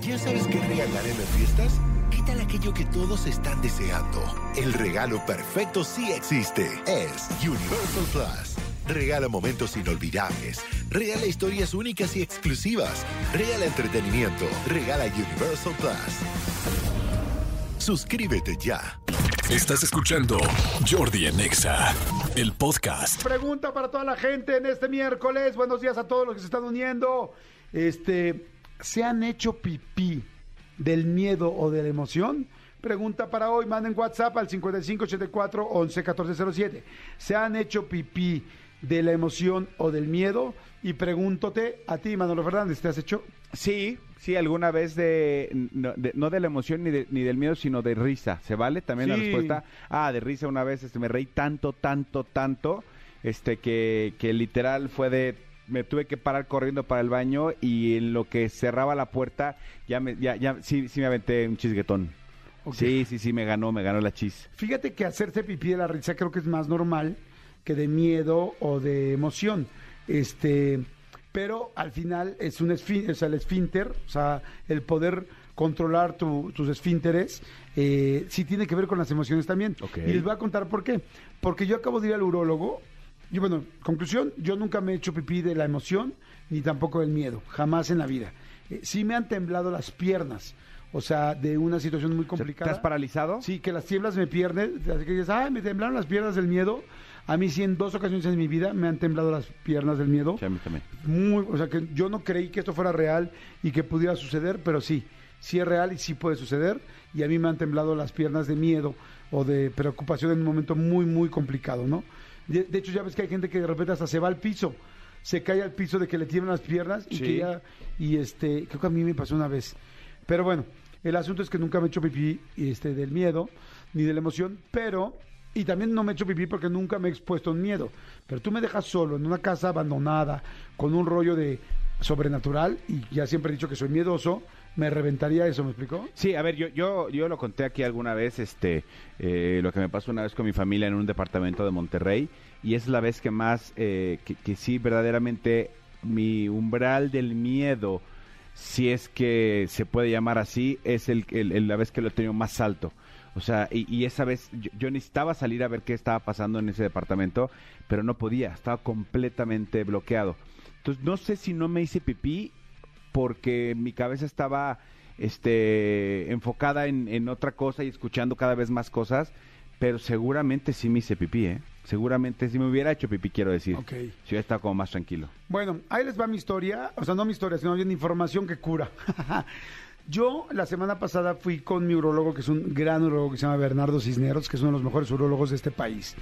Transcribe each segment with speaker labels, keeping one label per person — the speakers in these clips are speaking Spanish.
Speaker 1: ¿Ya sabes qué regalar en las fiestas? ¿Qué tal aquello que todos están deseando? El regalo perfecto sí existe. Es Universal Plus. Regala momentos inolvidables. Regala historias únicas y exclusivas. Regala entretenimiento. Regala Universal Plus. Suscríbete ya.
Speaker 2: Estás escuchando Jordi Anexa, el podcast.
Speaker 3: Pregunta para toda la gente en este miércoles. Buenos días a todos los que se están uniendo. Este, ¿se han hecho pipí del miedo o de la emoción? Pregunta para hoy, manden WhatsApp al 5584 111407. ¿Se han hecho pipí de la emoción o del miedo? Y pregúntate a ti, Manolo Fernández, ¿te has hecho?
Speaker 4: Sí, sí, alguna vez de no de, no de la emoción ni, de- ni del miedo, sino de risa. ¿Se vale también la respuesta? Ah, de risa una vez este, me reí tanto, tanto, tanto, este que, que literal fue de... Me tuve que parar corriendo para el baño y en lo que cerraba la puerta ya me, ya, ya, sí, sí me aventé un chisguetón. Sí, sí, sí, me ganó, me ganó la chis.
Speaker 3: Fíjate que hacerse pipí de la risa creo que es más normal que de miedo o de emoción. Este, pero al final es un esfínter, o sea, el esfínter, o sea, el poder controlar tu- tus esfínteres, eh, sí tiene que ver con las emociones también.
Speaker 4: Ok.
Speaker 3: Y les voy a contar por qué. Porque yo acabo de ir al urólogo. Y bueno, conclusión, yo nunca me he hecho pipí de la emoción ni tampoco del miedo, jamás en la vida. Eh, sí me han temblado las piernas, o sea, de una situación muy
Speaker 4: ¿Te
Speaker 3: complicada.
Speaker 4: has paralizado?
Speaker 3: Sí, que las tiemblas me pierden, así que dices, ay, me temblaron las piernas del miedo. A mí sí en dos ocasiones en mi vida me han temblado las piernas del miedo.
Speaker 4: Sí, a mí también.
Speaker 3: Muy, o sea, que yo no creí que esto fuera real y que pudiera suceder, pero sí, sí es real y sí puede suceder. Y a mí me han temblado las piernas de miedo o de preocupación en un momento muy, muy complicado, ¿no? De, de hecho, ya ves que hay gente que de repente hasta se va al piso, se cae al piso de que le tiemblan las piernas y
Speaker 4: Sí.
Speaker 3: que ya, y este, creo que a mí me pasó una vez. Pero bueno, el asunto es que nunca me he hecho pipí este, del miedo ni de la emoción, pero, y también no me he hecho pipí porque nunca me he expuesto en miedo. Pero tú me dejas solo en una casa abandonada, con un rollo de sobrenatural, y ya siempre he dicho que soy miedoso, me reventaría eso, ¿me explicó?
Speaker 4: Sí, a ver, yo, yo, yo lo conté aquí alguna vez, este, eh, lo que me pasó una vez con mi familia en un departamento de Monterrey, y es la vez que más, eh, que, sí, verdaderamente, mi umbral del miedo, si es que se puede llamar así, es el- la vez que lo he tenido más alto. O sea, y, y esa vez yo, yo necesitaba salir a ver qué estaba pasando en ese departamento, pero no podía, estaba completamente bloqueado. Entonces, no sé si no me hice pipí porque mi cabeza estaba este enfocada en, en otra cosa y escuchando cada vez más cosas, pero seguramente sí me hice pipí, ¿eh? Seguramente si me hubiera hecho pipí, quiero decir.
Speaker 3: Ok.
Speaker 4: Si hubiera estado como más tranquilo.
Speaker 3: Bueno, ahí les va mi historia, o sea, no mi historia, sino bien información que cura. Yo la semana pasada fui con mi urologo, que es un gran urologo que se llama Bernardo Cisneros, que es uno de los mejores urólogos de este país.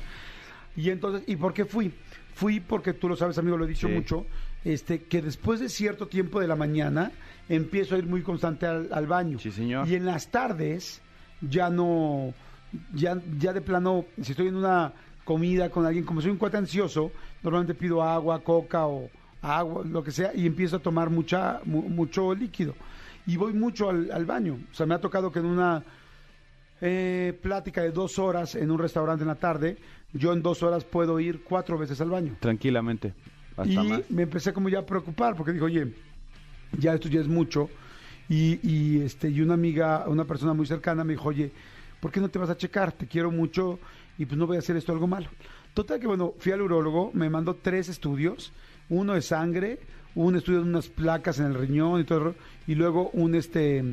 Speaker 3: Y entonces, ¿y por qué fui? Fui porque tú lo sabes, amigo, lo he dicho
Speaker 4: Sí.
Speaker 3: mucho, este, que después de cierto tiempo de la mañana empiezo a ir muy constante al, al baño.
Speaker 4: Sí, señor.
Speaker 3: Y en las tardes ya no, ya, ya de plano, si estoy en una comida con alguien, como soy un cuate ansioso, normalmente pido agua, coca o agua, lo que sea, y empiezo a tomar mucha, mu- mucho líquido. Y voy mucho al, al baño. O sea, me ha tocado que en una eh, plática de dos horas en un restaurante en la tarde, yo en dos horas puedo ir cuatro veces al baño.
Speaker 4: Tranquilamente. Hasta
Speaker 3: y
Speaker 4: más.
Speaker 3: me empecé como ya a preocupar, porque digo, oye, ya esto ya es mucho. Y, y, este, y una amiga, una persona muy cercana me dijo, oye, ¿por qué no te vas a checar? Te quiero mucho y pues no voy a hacer esto algo malo. Total que bueno, fui al urólogo, me mandó tres estudios, uno de sangre, un estudio de unas placas en el riñón y todo, y luego un este,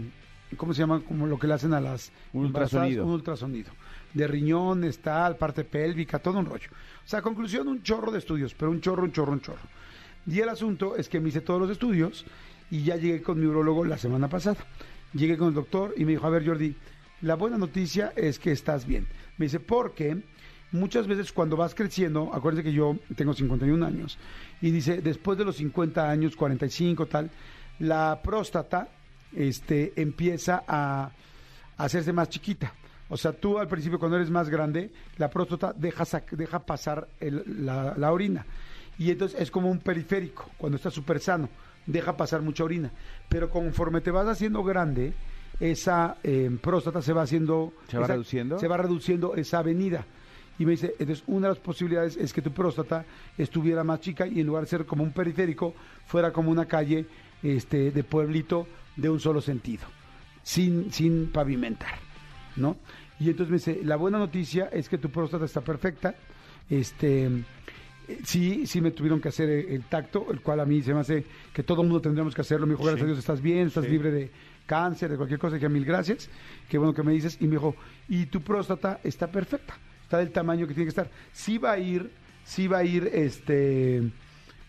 Speaker 3: ¿cómo se llama? Como lo que le hacen a las
Speaker 4: Un ultrasonido.
Speaker 3: Un ultrasonido. De riñón, está, parte pélvica, todo un rollo. O sea, conclusión, un chorro de estudios, pero un chorro, un chorro, un chorro. Y el asunto es que me hice todos los estudios y ya llegué con mi urologo la semana pasada. Llegué con el doctor y me dijo, a ver Jordi, la buena noticia es que estás bien. Me dice, porque muchas veces cuando vas creciendo, acuérdense que yo tengo 51 años, y dice, después de los 50 años, 45 tal, la próstata este, empieza a hacerse más chiquita. O sea, tú al principio cuando eres más grande, la próstata deja, deja pasar el- la, la orina. Y entonces es como un periférico, cuando estás súper sano, deja pasar mucha orina. Pero conforme te vas haciendo grande, esa eh, próstata se va haciendo...
Speaker 4: ¿Se va
Speaker 3: esa-
Speaker 4: reduciendo?
Speaker 3: Se va reduciendo esa avenida. Y me dice, entonces una de las posibilidades es que tu próstata estuviera más chica y en lugar de ser como un periférico, fuera como una calle este, de pueblito de un solo sentido, sin, sin pavimentar, ¿no? Y entonces me dice, la buena noticia es que tu próstata está perfecta, este, sí, sí me tuvieron que hacer el, el tacto, el cual a mí se me hace que todo el mundo tendríamos que hacerlo. Me dijo, gracias a Dios, estás bien, estás
Speaker 4: Sí.
Speaker 3: libre de cáncer, de cualquier cosa. Dije, mil gracias, qué bueno que me dices. Y me dijo, y tu próstata está perfecta, está del tamaño que tiene que estar. Sí va a ir, sí va a ir, este,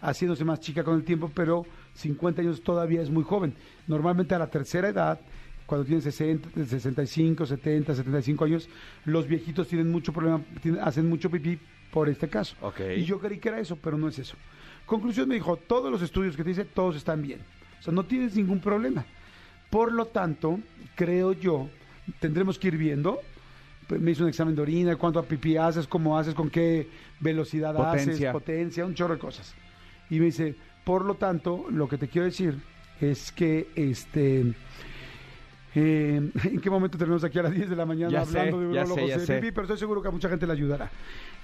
Speaker 3: haciéndose más chica con el tiempo, pero 50 años todavía es muy joven. Normalmente a la tercera edad, cuando tienen 60, 65, 70, 75 años, los viejitos tienen mucho problema, tienen- hacen mucho pipí por este caso.
Speaker 4: Ok.
Speaker 3: Y yo creí que era eso, pero no es eso. Conclusión me dijo, todos los estudios que te dice, todos están bien. O sea, no tienes ningún problema. Por lo tanto, creo yo, tendremos que ir viendo. Pues, Me hizo un examen de orina, cuánto pipí haces, cómo haces, con qué velocidad
Speaker 4: Potencia.
Speaker 3: haces, potencia, un chorro de cosas. Y me dice, por lo tanto, lo que te quiero decir es que este eh, ¿En qué momento tenemos aquí a las 10 de la mañana
Speaker 4: Ya sé,
Speaker 3: hablando de
Speaker 4: ya sé, ya
Speaker 3: de pipí? Pero estoy seguro que a mucha gente le ayudará.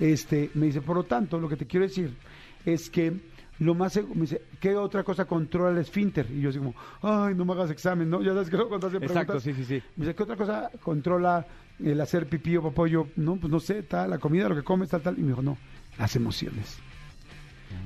Speaker 3: Este, me dice, por lo tanto, lo que te quiero decir es que lo más seg- me dice, ¿qué otra cosa controla el esfínter? Y yo así como, ay, no me hagas examen, ¿no? Ya sabes que luego cuando hacen
Speaker 4: Exacto,
Speaker 3: preguntas,
Speaker 4: sí, sí, sí.
Speaker 3: me dice, ¿qué otra cosa controla el hacer pipí o popó? Yo, no, pues no sé, tal, la comida, lo que comes, tal, tal. Y me dijo, no, las emociones.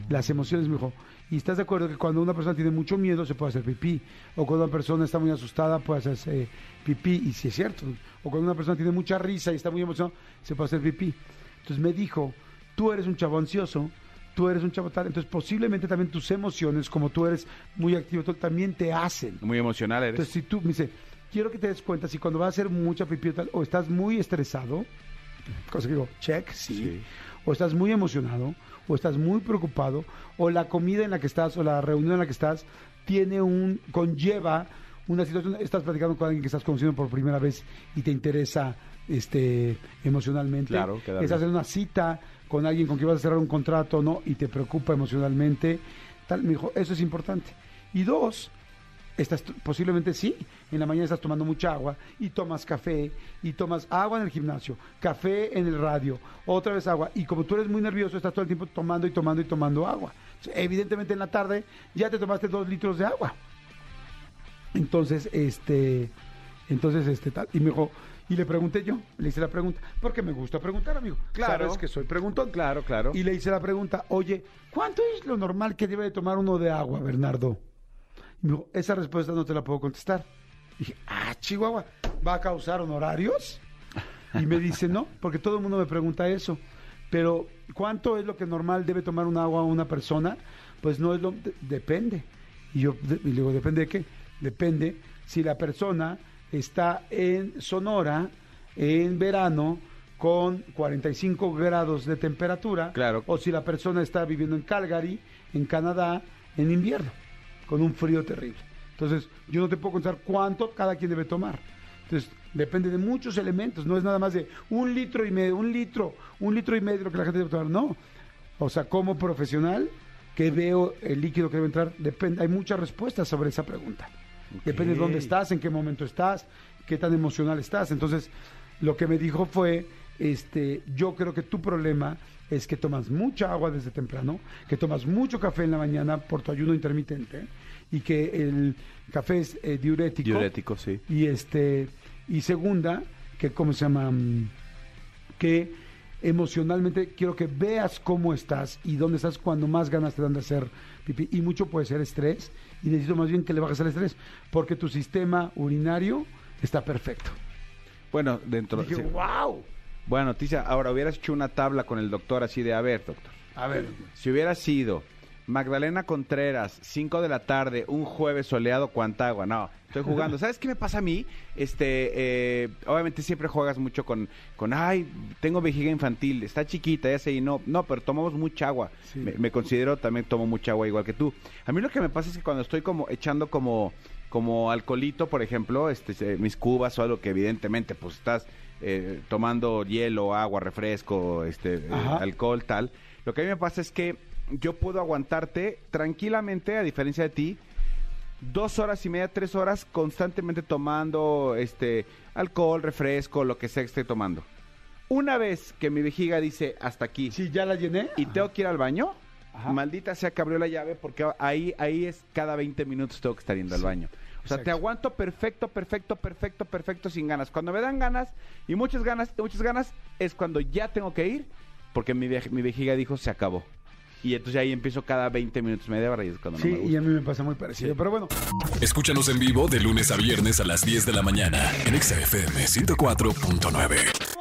Speaker 3: Las emociones, me dijo. Y estás de acuerdo que cuando una persona tiene mucho miedo se puede hacer pipí. O cuando una persona está muy asustada puede hacerse eh, pipí. Y si es cierto. O cuando una persona tiene mucha risa y está muy emocionada se puede hacer pipí. Entonces me dijo, tú eres un chavo ansioso, tú eres un chavo tal. Entonces posiblemente también tus emociones, como tú eres muy activo, también te hacen.
Speaker 4: Muy emocional eres.
Speaker 3: Entonces, si tú me dice, quiero que te des cuenta si cuando vas a hacer mucha pipí o tal, o estás muy estresado, cosa que digo, check, sí,
Speaker 4: Sí.
Speaker 3: O estás muy emocionado, o estás muy preocupado, o la comida en la que estás, o la reunión en la que estás, tiene un, conlleva una situación, estás platicando con alguien que estás conociendo por primera vez y te interesa este emocionalmente.
Speaker 4: Claro,
Speaker 3: estás en una cita con alguien con quien vas a cerrar un contrato, ¿no? Y te preocupa emocionalmente. Tal, me dijo, eso es importante. Y dos, estás posiblemente sí, en la mañana estás tomando mucha agua y tomas café y tomas agua en el gimnasio, café en el radio, otra vez agua y como tú eres muy nervioso estás todo el tiempo tomando y tomando y tomando agua. Evidentemente en la tarde ya te tomaste dos litros de agua. Entonces, este, entonces, este tal, y me dijo, y le pregunté yo, le hice la pregunta, porque me gusta preguntar, amigo.
Speaker 4: Claro.
Speaker 3: Sabes que soy preguntón.
Speaker 4: Claro, claro.
Speaker 3: Y le hice la pregunta, oye, ¿cuánto es lo normal que debe de tomar uno de agua, Bernardo? Y me dijo, esa respuesta no te la puedo contestar. dije, ah, Chihuahua, ¿va a causar honorarios? Y me dice, no, porque todo el mundo me pregunta eso. Pero, ¿cuánto es lo que normal debe tomar un agua una persona? Pues no es lo... de- depende. Y yo de- y le digo, ¿depende de qué? Depende si la persona está en Sonora en verano con 45 grados de temperatura.
Speaker 4: Claro.
Speaker 3: O si la persona está viviendo en Calgary, en Canadá, en invierno, con un frío terrible. Entonces, yo no te puedo contar cuánto cada quien debe tomar. Entonces, depende de muchos elementos, no es nada más de un litro y medio, un litro, un litro y medio lo que la gente debe tomar, no. O sea, como profesional que veo el líquido que debe entrar, depende, hay muchas respuestas sobre esa pregunta. Depende de dónde estás, en qué momento estás, qué tan emocional estás. Entonces, lo que me dijo fue, este, yo creo que tu problema es que tomas mucha agua desde temprano, que tomas mucho café en la mañana por tu ayuno intermitente y que el café es eh, diurético.
Speaker 4: Diurético, sí.
Speaker 3: Y este y segunda, que cómo se llama Mm, que emocionalmente quiero que veas cómo estás y dónde estás cuando más ganas te dan de hacer pipí y mucho puede ser estrés y necesito más bien que le bajes el estrés porque tu sistema urinario está perfecto.
Speaker 4: Bueno, dentro sí.
Speaker 3: wow.
Speaker 4: Buena noticia. Ahora, hubieras hecho una tabla con el doctor así de, a ver, doctor.
Speaker 3: A ver,
Speaker 4: Si hubiera sido Magdalena Contreras, 5 de la tarde, un jueves soleado, ¿cuánta agua? No, estoy jugando. ¿Sabes qué me pasa a mí? Este, eh, obviamente siempre juegas mucho con, con, ay, tengo vejiga infantil, está chiquita, ya sé, y no, no, pero tomamos mucha agua.
Speaker 3: Sí.
Speaker 4: Me, me considero también tomo mucha agua igual que tú. A mí lo que me pasa es que cuando estoy como echando como, como alcoholito, por ejemplo, este, mis cubas o algo que evidentemente pues estás eh, tomando hielo, agua, refresco, este, eh, alcohol, tal. Lo que a mí me pasa es que yo puedo aguantarte tranquilamente, a diferencia de ti, dos horas y media, tres horas constantemente tomando este alcohol, refresco, lo que sea que esté tomando. Una vez que mi vejiga dice hasta aquí
Speaker 3: si ya la llené
Speaker 4: y tengo que ir al baño,
Speaker 3: Ajá.
Speaker 4: maldita sea que abrió la llave porque ahí, ahí es cada 20 minutos tengo que estar yendo al baño. O sea, te aguanto perfecto, perfecto, perfecto, perfecto, sin ganas. Cuando me dan ganas y muchas ganas, y muchas ganas, es cuando ya tengo que ir, porque mi, vej- mi vejiga dijo se acabó. Y entonces ahí empiezo cada 20 minutos, media hora y es cuando
Speaker 3: Sí,
Speaker 4: no me
Speaker 3: y
Speaker 4: gusta.
Speaker 3: a mí me pasa muy parecido. Pero bueno,
Speaker 2: Escúchanos en vivo de lunes a viernes a las 10 de la mañana en Exa FM 104.9.